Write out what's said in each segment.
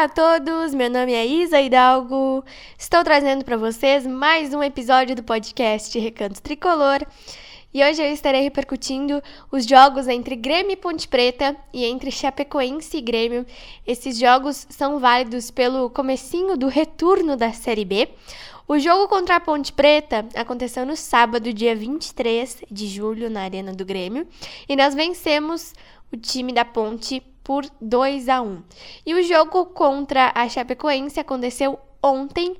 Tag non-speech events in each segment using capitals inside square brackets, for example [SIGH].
Olá a todos, meu nome é Isa Hidalgo. Estou trazendo para vocês mais um episódio do podcast Recanto Tricolor. E hoje eu estarei repercutindo os jogos entre Grêmio e Ponte Preta e entre Chapecoense e Grêmio. Esses jogos são válidos pelo comecinho do retorno da Série B. O jogo contra a Ponte Preta aconteceu no sábado, dia 23 de julho, na Arena do Grêmio, e nós vencemos o time da Ponte por 2 a 1. E o jogo contra a Chapecoense aconteceu ontem,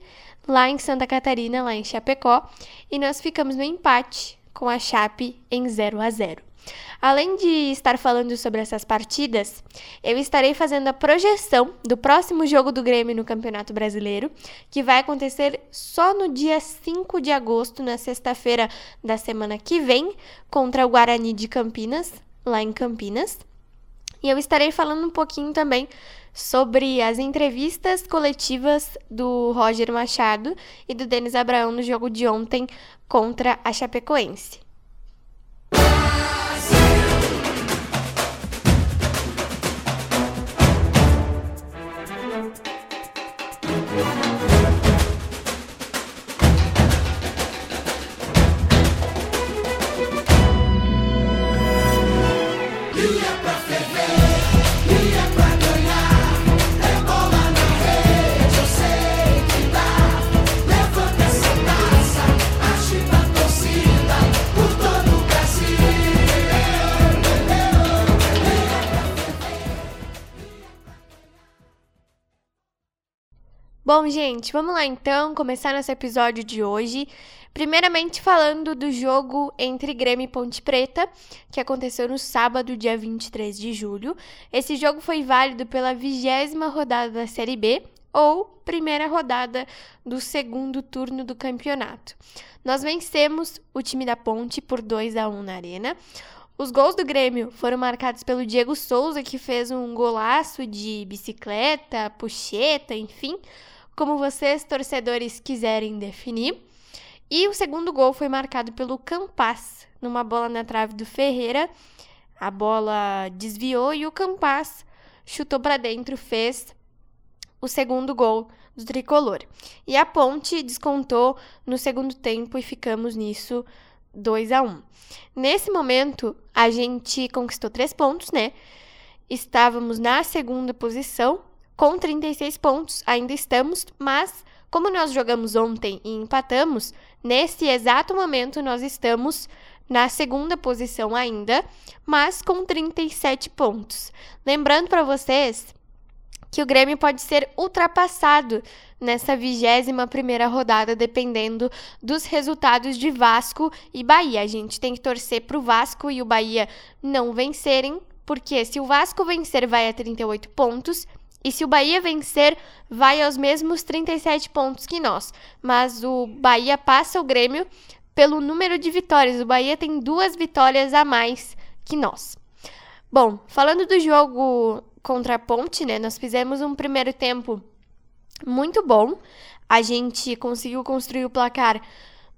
lá em Santa Catarina, lá em Chapecó, e nós ficamos no empate com a Chape em 0 a 0. Além de estar falando sobre essas partidas, eu estarei fazendo a projeção do próximo jogo do Grêmio no Campeonato Brasileiro, que vai acontecer só no dia 5 de agosto, na sexta-feira da semana que vem, contra o Guarani de Campinas, lá em Campinas. E eu estarei falando um pouquinho também sobre as entrevistas coletivas do Roger Machado e do Denis Abraão no jogo de ontem contra a Chapecoense. Bom, gente, vamos lá então começar nosso episódio de hoje. Primeiramente falando do jogo entre Grêmio e Ponte Preta, que aconteceu no sábado, dia 23 de julho. Esse jogo foi válido pela vigésima rodada da Série B, ou primeira rodada do segundo turno do campeonato. Nós vencemos o time da Ponte por 2 a 1 na Arena. Os gols do Grêmio foram marcados pelo Diego Souza, que fez um golaço de bicicleta, puxeta, enfim como vocês, torcedores, quiserem definir. E o segundo gol foi marcado pelo Campas, numa bola na trave do Ferreira. A bola desviou e o Campas chutou para dentro, fez o segundo gol do tricolor. E a Ponte descontou no segundo tempo e ficamos nisso 2 a 1. Nesse momento, a gente conquistou três pontos, né? Estávamos na segunda posição com 36 pontos, ainda estamos, mas como nós jogamos ontem e empatamos, nesse exato momento nós estamos na segunda posição ainda, mas com 37 pontos. Lembrando para vocês que o Grêmio pode ser ultrapassado nessa 21 primeira rodada, dependendo dos resultados de Vasco e Bahia. A gente tem que torcer para o Vasco e o Bahia não vencerem, porque se o Vasco vencer, vai a 38 pontos e se o Bahia vencer, vai aos mesmos 37 pontos que nós. Mas o Bahia passa o Grêmio pelo número de vitórias. O Bahia tem duas vitórias a mais que nós. Bom, falando do jogo contra a Ponte, né? Nós fizemos um primeiro tempo muito bom. A gente conseguiu construir o placar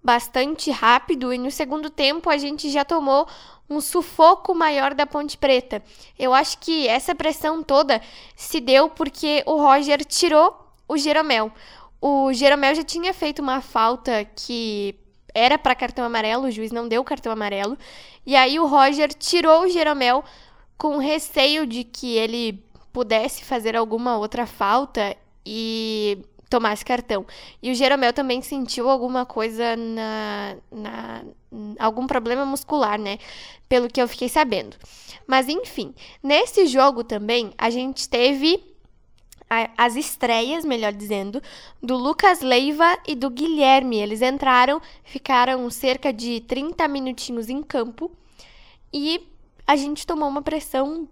bastante rápido e no segundo tempo a gente já tomou um sufoco maior da Ponte Preta. Eu acho que essa pressão toda se deu porque o Roger tirou o Jeromel. O Jeromel já tinha feito uma falta que era para cartão amarelo, o juiz não deu cartão amarelo. E aí o Roger tirou o Jeromel com receio de que ele pudesse fazer alguma outra falta e tomasse cartão. E o Jeromel também sentiu alguma coisa na, na algum problema muscular, né? Pelo que eu fiquei sabendo. Mas enfim, nesse jogo também a gente teve as estreias, melhor dizendo, do Lucas Leiva e do Guilherme. Eles entraram, ficaram cerca de 30 minutinhos em campo e a gente tomou uma pressão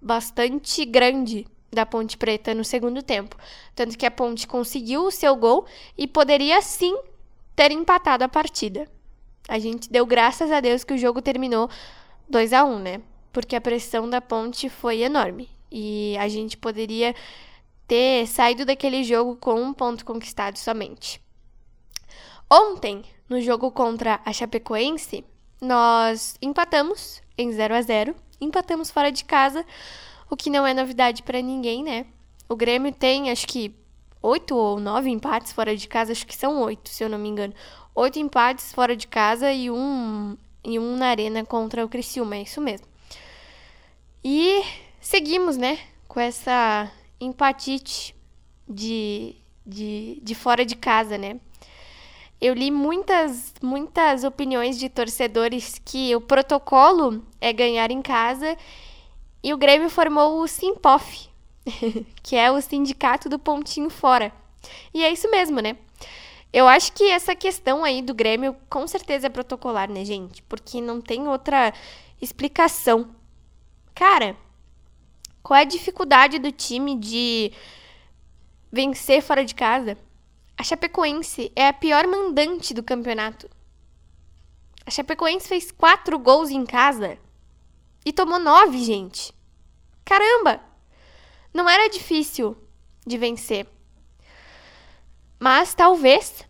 bastante grande da Ponte Preta no segundo tempo. Tanto que a Ponte conseguiu o seu gol e poderia sim ter empatado a partida. A gente deu graças a Deus que o jogo terminou 2 a 1, né? Porque a pressão da Ponte foi enorme e a gente poderia ter saído daquele jogo com um ponto conquistado somente. Ontem, no jogo contra a Chapecoense, nós empatamos em 0 a 0, empatamos fora de casa, o que não é novidade para ninguém, né? O Grêmio tem, acho que, oito ou nove empates fora de casa. Acho que são oito, se eu não me engano. Oito empates fora de casa e um, e um na arena contra o Criciúma. É isso mesmo. E seguimos, né? Com essa empatite de, de, de fora de casa, né? Eu li muitas, muitas opiniões de torcedores que o protocolo é ganhar em casa e o Grêmio formou o Simpof, [LAUGHS] que é o sindicato do pontinho fora. E é isso mesmo, né? Eu acho que essa questão aí do Grêmio com certeza é protocolar, né, gente? Porque não tem outra explicação. Cara, qual é a dificuldade do time de vencer fora de casa? A Chapecoense é a pior mandante do campeonato. A Chapecoense fez quatro gols em casa e tomou nove, gente. Caramba! Não era difícil de vencer. Mas talvez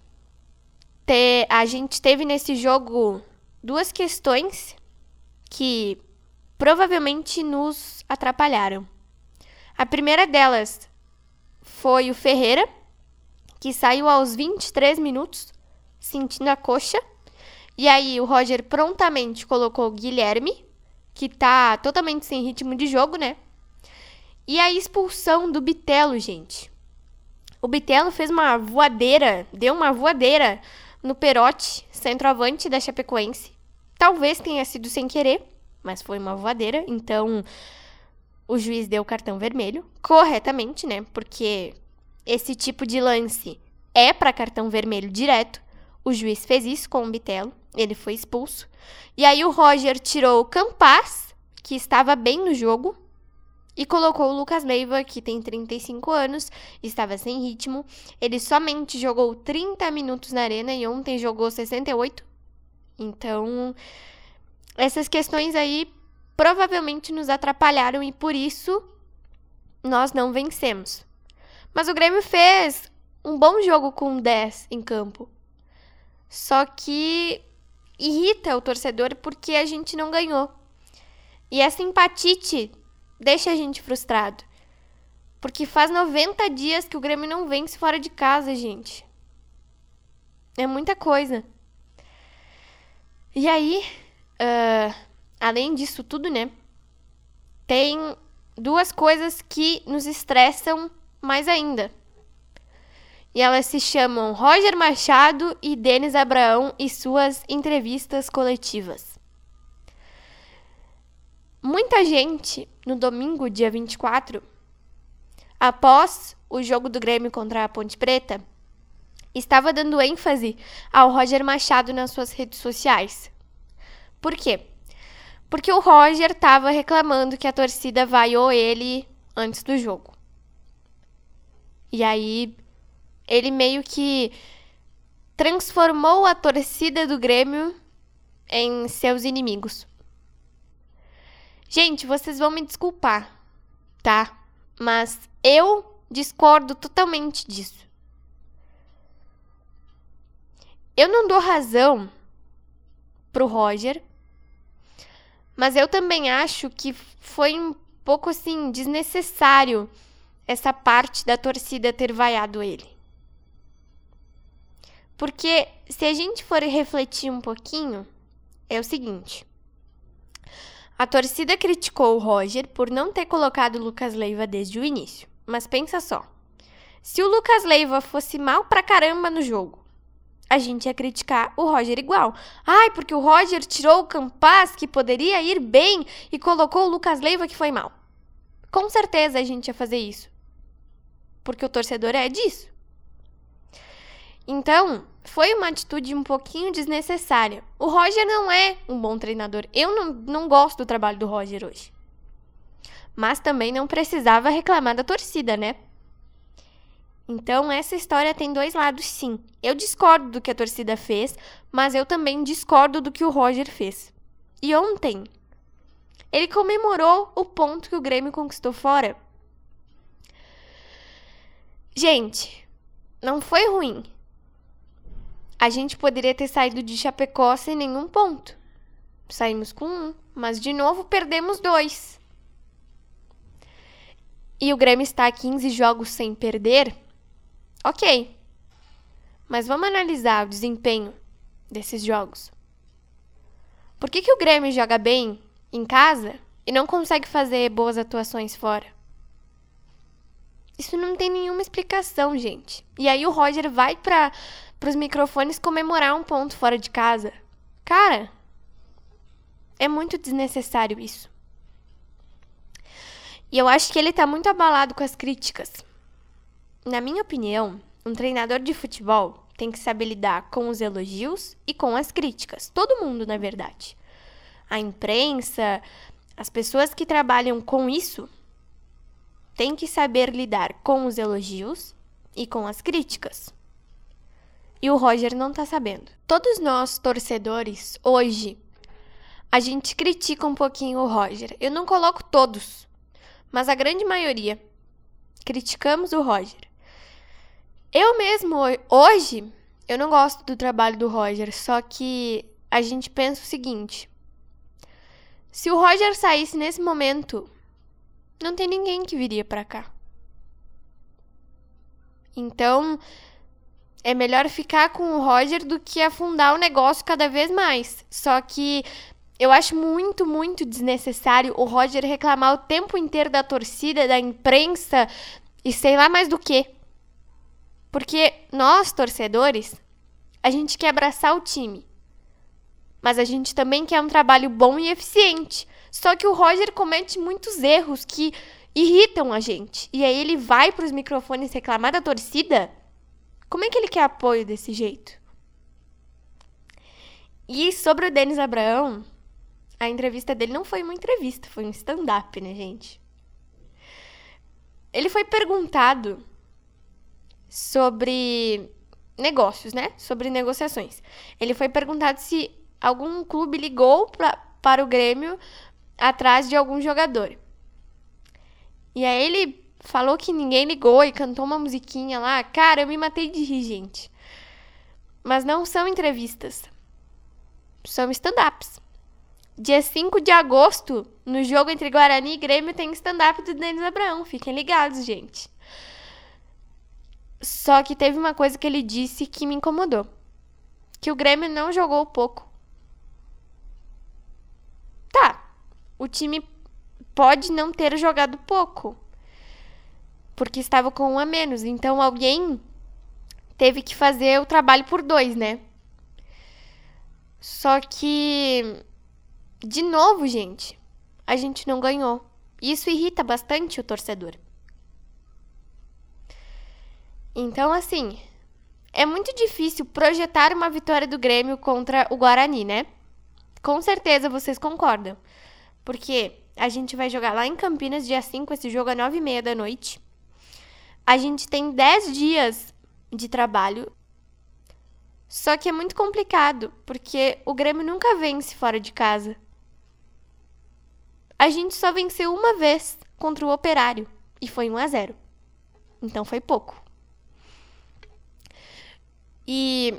ter, a gente teve nesse jogo duas questões que provavelmente nos atrapalharam. A primeira delas foi o Ferreira, que saiu aos 23 minutos, sentindo a coxa. E aí o Roger prontamente colocou o Guilherme, que tá totalmente sem ritmo de jogo, né? E a expulsão do Bitelo, gente. O Bitelo fez uma voadeira, deu uma voadeira no Perote, centroavante da Chapecoense. Talvez tenha sido sem querer, mas foi uma voadeira, então o juiz deu cartão vermelho, corretamente, né? Porque esse tipo de lance é para cartão vermelho direto. O juiz fez isso com o Bitelo, ele foi expulso. E aí o Roger tirou o Campas, que estava bem no jogo, e colocou o Lucas Leiva, que tem 35 anos, estava sem ritmo. Ele somente jogou 30 minutos na arena e ontem jogou 68. Então, essas questões aí provavelmente nos atrapalharam e por isso nós não vencemos. Mas o Grêmio fez um bom jogo com 10 em campo. Só que irrita o torcedor porque a gente não ganhou. E essa empatite deixa a gente frustrado. Porque faz 90 dias que o Grêmio não vence fora de casa, gente. É muita coisa. E aí, uh, além disso tudo, né? Tem duas coisas que nos estressam mais ainda. E elas se chamam Roger Machado e Denis Abraão e suas entrevistas coletivas. Muita gente, no domingo, dia 24, após o jogo do Grêmio contra a Ponte Preta, estava dando ênfase ao Roger Machado nas suas redes sociais. Por quê? Porque o Roger estava reclamando que a torcida vaiou ele antes do jogo. E aí ele meio que transformou a torcida do Grêmio em seus inimigos. Gente, vocês vão me desculpar, tá? Mas eu discordo totalmente disso. Eu não dou razão pro Roger mas eu também acho que foi um pouco assim desnecessário essa parte da torcida ter vaiado ele. Porque se a gente for refletir um pouquinho, é o seguinte: a torcida criticou o Roger por não ter colocado o Lucas Leiva desde o início. Mas pensa só: se o Lucas Leiva fosse mal pra caramba no jogo, a gente ia criticar o Roger igual. Ai, porque o Roger tirou o Campas, que poderia ir bem, e colocou o Lucas Leiva, que foi mal. Com certeza a gente ia fazer isso. Porque o torcedor é disso. Então, foi uma atitude um pouquinho desnecessária. O Roger não é um bom treinador. Eu não, não gosto do trabalho do Roger hoje. Mas também não precisava reclamar da torcida, né? Então, essa história tem dois lados, sim. Eu discordo do que a torcida fez, mas eu também discordo do que o Roger fez. E ontem, ele comemorou o ponto que o Grêmio conquistou fora. Gente, não foi ruim. A gente poderia ter saído de Chapecó sem nenhum ponto. Saímos com um, mas de novo perdemos dois. e o Grêmio está a 15 jogos sem perder, ok. Mas vamos analisar o desempenho desses jogos. Por que, que o Grêmio joga bem em casa e não consegue fazer boas atuações fora? Isso não tem nenhuma explicação, gente. E aí o Roger vai para os microfones comemorar um ponto fora de casa. Cara, é muito desnecessário isso. E eu acho que ele tá muito abalado com as críticas. Na minha opinião, um treinador de futebol tem que saber lidar com os elogios e com as críticas. Todo mundo, na verdade. A imprensa, as pessoas que trabalham com isso, têm que saber lidar com os elogios e com as críticas. E o Roger não tá sabendo. Todos nós, torcedores, hoje, a gente critica um pouquinho o Roger. Eu não coloco todos, mas a grande maioria criticamos o Roger. Eu mesmo, hoje, eu não gosto do trabalho do Roger, só que a gente pensa o seguinte: se o Roger saísse nesse momento, não tem ninguém que viria para cá. Então, é melhor ficar com o Roger do que afundar o negócio cada vez mais. Só que eu acho muito, muito desnecessário o Roger reclamar o tempo inteiro da torcida, da imprensa e sei lá mais do que. Porque nós, torcedores, a gente quer abraçar o time. Mas a gente também quer um trabalho bom e eficiente. Só que o Roger comete muitos erros que irritam a gente. E aí ele vai para os microfones reclamar da torcida. Como é que ele quer apoio desse jeito? E sobre o Denis Abraão, a entrevista dele não foi uma entrevista, foi um stand-up, né, gente? Ele foi perguntado sobre negócios, né? Sobre negociações. Ele foi perguntado se algum clube ligou pra, para o Grêmio atrás de algum jogador. E aí ele falou que ninguém ligou e cantou uma musiquinha lá. Cara, eu me matei de rir, gente. Mas não são entrevistas. São stand-ups. Dia 5 de agosto, no jogo entre Guarani e Grêmio, tem stand-up do Denis Abraão. Fiquem ligados, gente. Só que teve uma coisa que ele disse que me incomodou. Que o Grêmio não jogou pouco. Tá. O time pode não ter jogado pouco. Porque estava com um a menos. Então alguém teve que fazer o trabalho por dois, né? Só que, de novo, gente, a gente não ganhou. Isso irrita bastante o torcedor. Então, assim, é muito difícil projetar uma vitória do Grêmio contra o Guarani, né? Com certeza vocês concordam. Porque a gente vai jogar lá em Campinas, dia 5, esse jogo é 9 e meia da noite. A gente tem 10 dias de trabalho. Só que é muito complicado, porque o Grêmio nunca vence fora de casa. A gente só venceu uma vez contra o Operário, e foi 1 a 0. Então foi pouco. E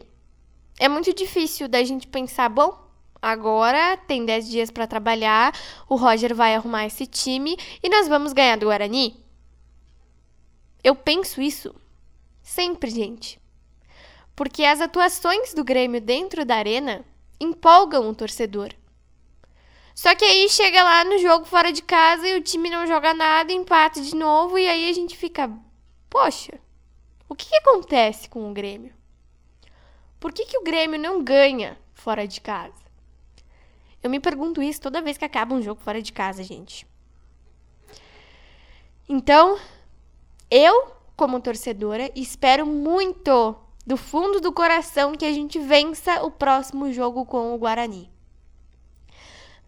é muito difícil da gente pensar, bom, agora tem 10 dias para trabalhar, o Roger vai arrumar esse time e nós vamos ganhar do Guarani. Eu penso isso sempre, gente. Porque as atuações do Grêmio dentro da arena empolgam o torcedor. Só que aí chega lá no jogo fora de casa e o time não joga nada, empata de novo e aí a gente fica, poxa, o que, que acontece com o Grêmio? Por que, que o Grêmio não ganha fora de casa? Eu me pergunto isso toda vez que acaba um jogo fora de casa, gente. Então, eu, como torcedora, espero muito do fundo do coração que a gente vença o próximo jogo com o Guarani.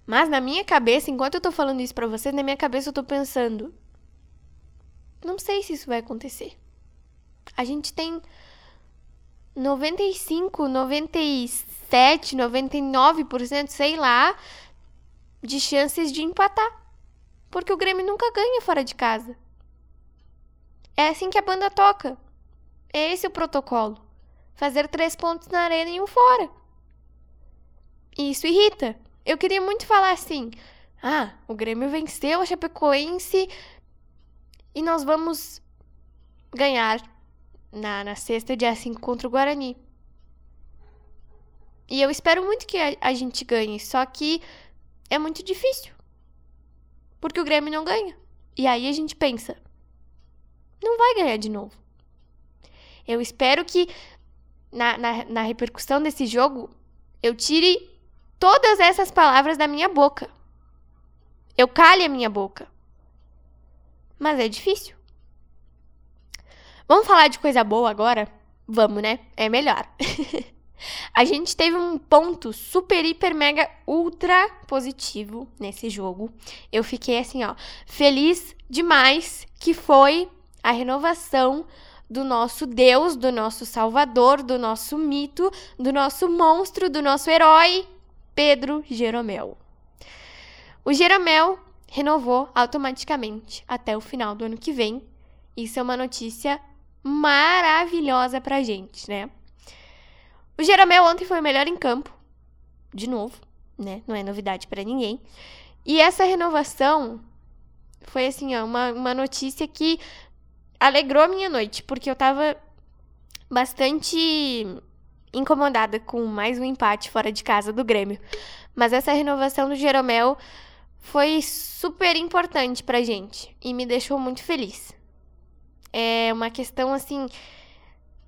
Mas na minha cabeça, enquanto eu tô falando isso pra vocês, na minha cabeça eu tô pensando: não sei se isso vai acontecer. A gente tem 95, 97, 99%, sei lá, de chances de empatar. Porque o Grêmio nunca ganha fora de casa. É assim que a banda toca. É esse o protocolo. Fazer três pontos na arena e um fora. Isso irrita. Eu queria muito falar assim: ah, o Grêmio venceu a Chapecoense E nós vamos ganhar na, na sexta, dia 5, contra o Guarani. E eu espero muito que a, a gente ganhe, só que é muito difícil. Porque o Grêmio não ganha. E aí a gente pensa, não vai ganhar de novo. Eu espero que na, na, na repercussão desse jogo eu tire todas essas palavras da minha boca. Eu cale a minha boca. Mas é difícil. Vamos falar de coisa boa agora? Vamos, né? É melhor. [LAUGHS] a gente teve um ponto super, hiper, mega, ultra positivo nesse jogo. Eu fiquei assim, ó, feliz demais que foi a renovação do nosso Deus, do nosso Salvador, do nosso mito, do nosso monstro, do nosso herói, Pedro Jeromel. O Jeromel renovou automaticamente até o final do ano que vem. Isso é uma notícia maravilhosa pra gente, né? O Jeromel ontem foi o melhor em campo, de novo, né? Não é novidade para ninguém. E essa renovação foi assim, ó, uma, uma notícia que alegrou a minha noite, porque eu tava bastante incomodada com mais um empate fora de casa do Grêmio. Mas essa renovação do Jeromel foi super importante pra gente e me deixou muito feliz. É uma questão assim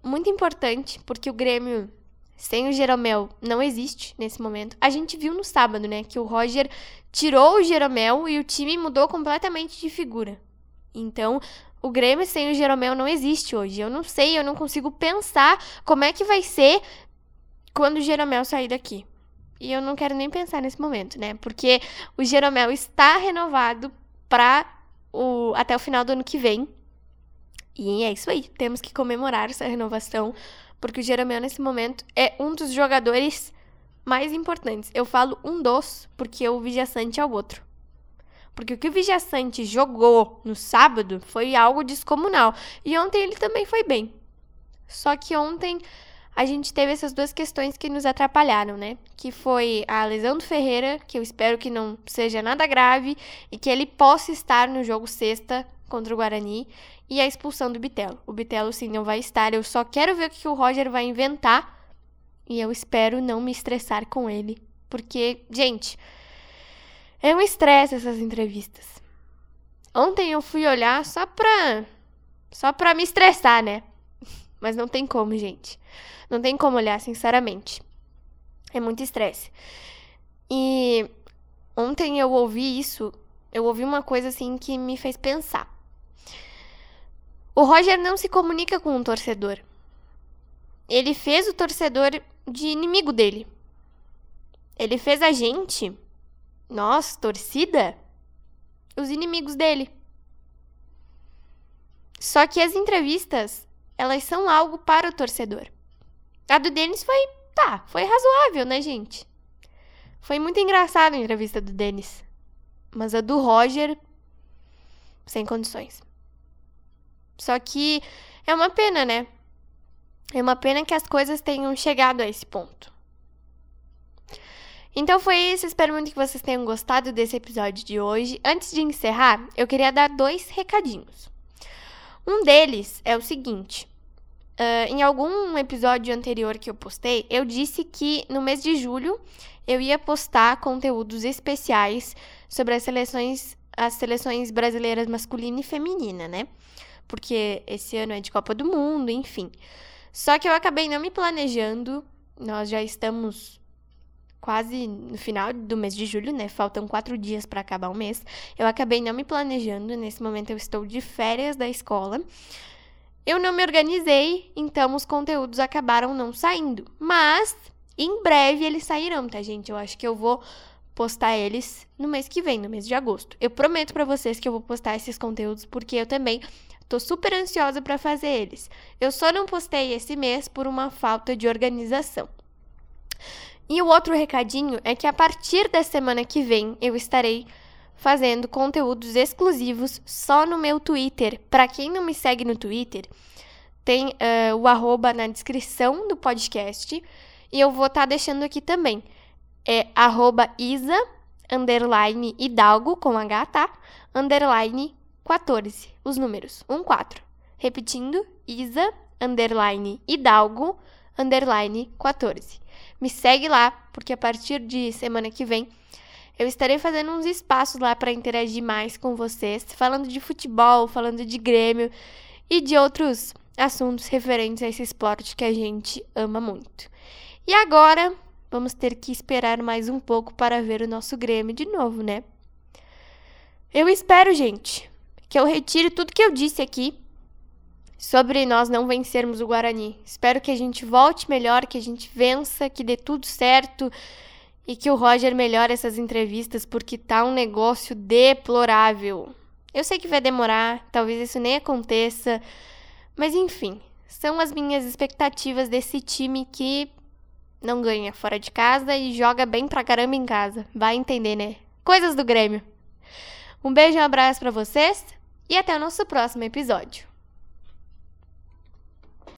muito importante, porque o Grêmio sem o Jeromel não existe nesse momento. A gente viu no sábado, né, que o Roger tirou o Jeromel e o time mudou completamente de figura. Então, o Grêmio sem o Jeromel não existe hoje. Eu não sei, eu não consigo pensar como é que vai ser quando o Jeromel sair daqui. E eu não quero nem pensar nesse momento, né? Porque o Jeromel está renovado para o até o final do ano que vem. E é isso aí, temos que comemorar essa renovação, porque o Jeromel nesse momento é um dos jogadores mais importantes. Eu falo um dos, porque o Vijaçante é o outro. Porque o que o Vijaçante jogou no sábado foi algo descomunal. E ontem ele também foi bem. Só que ontem a gente teve essas duas questões que nos atrapalharam, né? Que foi a lesão do Ferreira, que eu espero que não seja nada grave e que ele possa estar no jogo sexta contra o Guarani, e a expulsão do Bitelo. O Bitelo sim não vai estar, eu só quero ver o que o Roger vai inventar e eu espero não me estressar com ele, porque, gente, é um estresse essas entrevistas. Ontem eu fui olhar só pra. só pra me estressar, né? [LAUGHS] Mas não tem como, gente. Não tem como olhar, sinceramente. É muito estresse. E ontem eu ouvi isso, eu ouvi uma coisa assim que me fez pensar. O Roger não se comunica com o torcedor. Ele fez o torcedor de inimigo dele. Ele fez a gente nós, torcida, os inimigos dele. Só que as entrevistas, elas são algo para o torcedor. A do Denis foi, tá, foi razoável, né, gente? Foi muito engraçada a entrevista do Denis. Mas a do Roger, sem condições. Só que é uma pena, né? É uma pena que as coisas tenham chegado a esse ponto. Então foi isso, espero muito que vocês tenham gostado desse episódio de hoje. Antes de encerrar, eu queria dar dois recadinhos. Um deles é o seguinte: uh, em algum episódio anterior que eu postei, eu disse que no mês de julho eu ia postar conteúdos especiais sobre as seleções, as seleções brasileiras masculina e feminina, né? Porque esse ano é de Copa do Mundo, enfim. Só que eu acabei não me planejando. Nós já estamos quase no final do mês de julho, né? Faltam quatro dias para acabar o mês. Eu acabei não me planejando. Nesse momento eu estou de férias da escola. Eu não me organizei, então os conteúdos acabaram não saindo. Mas em breve eles sairão, tá, gente? Eu acho que eu vou postar eles no mês que vem, no mês de agosto. Eu prometo para vocês que eu vou postar esses conteúdos porque eu também tô super ansiosa para fazer eles. Eu só não postei esse mês por uma falta de organização. E o outro recadinho é que a partir da semana que vem eu estarei fazendo conteúdos exclusivos só no meu Twitter. Para quem não me segue no Twitter, tem uh, o arroba na descrição do podcast e eu vou estar tá deixando aqui também. É arroba isa, underline hidalgo, com H, tá? Underline 14. Os números 1, 4. Repetindo, Isa, underline, Hidalgo, underline, 14. Me segue lá, porque a partir de semana que vem eu estarei fazendo uns espaços lá para interagir mais com vocês, falando de futebol, falando de Grêmio e de outros assuntos referentes a esse esporte que a gente ama muito. E agora, vamos ter que esperar mais um pouco para ver o nosso Grêmio de novo, né? Eu espero, gente, que eu retire tudo que eu disse aqui sobre nós não vencermos o Guarani. Espero que a gente volte melhor, que a gente vença, que dê tudo certo e que o Roger melhore essas entrevistas porque tá um negócio deplorável. Eu sei que vai demorar, talvez isso nem aconteça, mas enfim, são as minhas expectativas desse time que não ganha fora de casa e joga bem pra caramba em casa. Vai entender, né? Coisas do Grêmio. Um beijo e um abraço para vocês e até o nosso próximo episódio.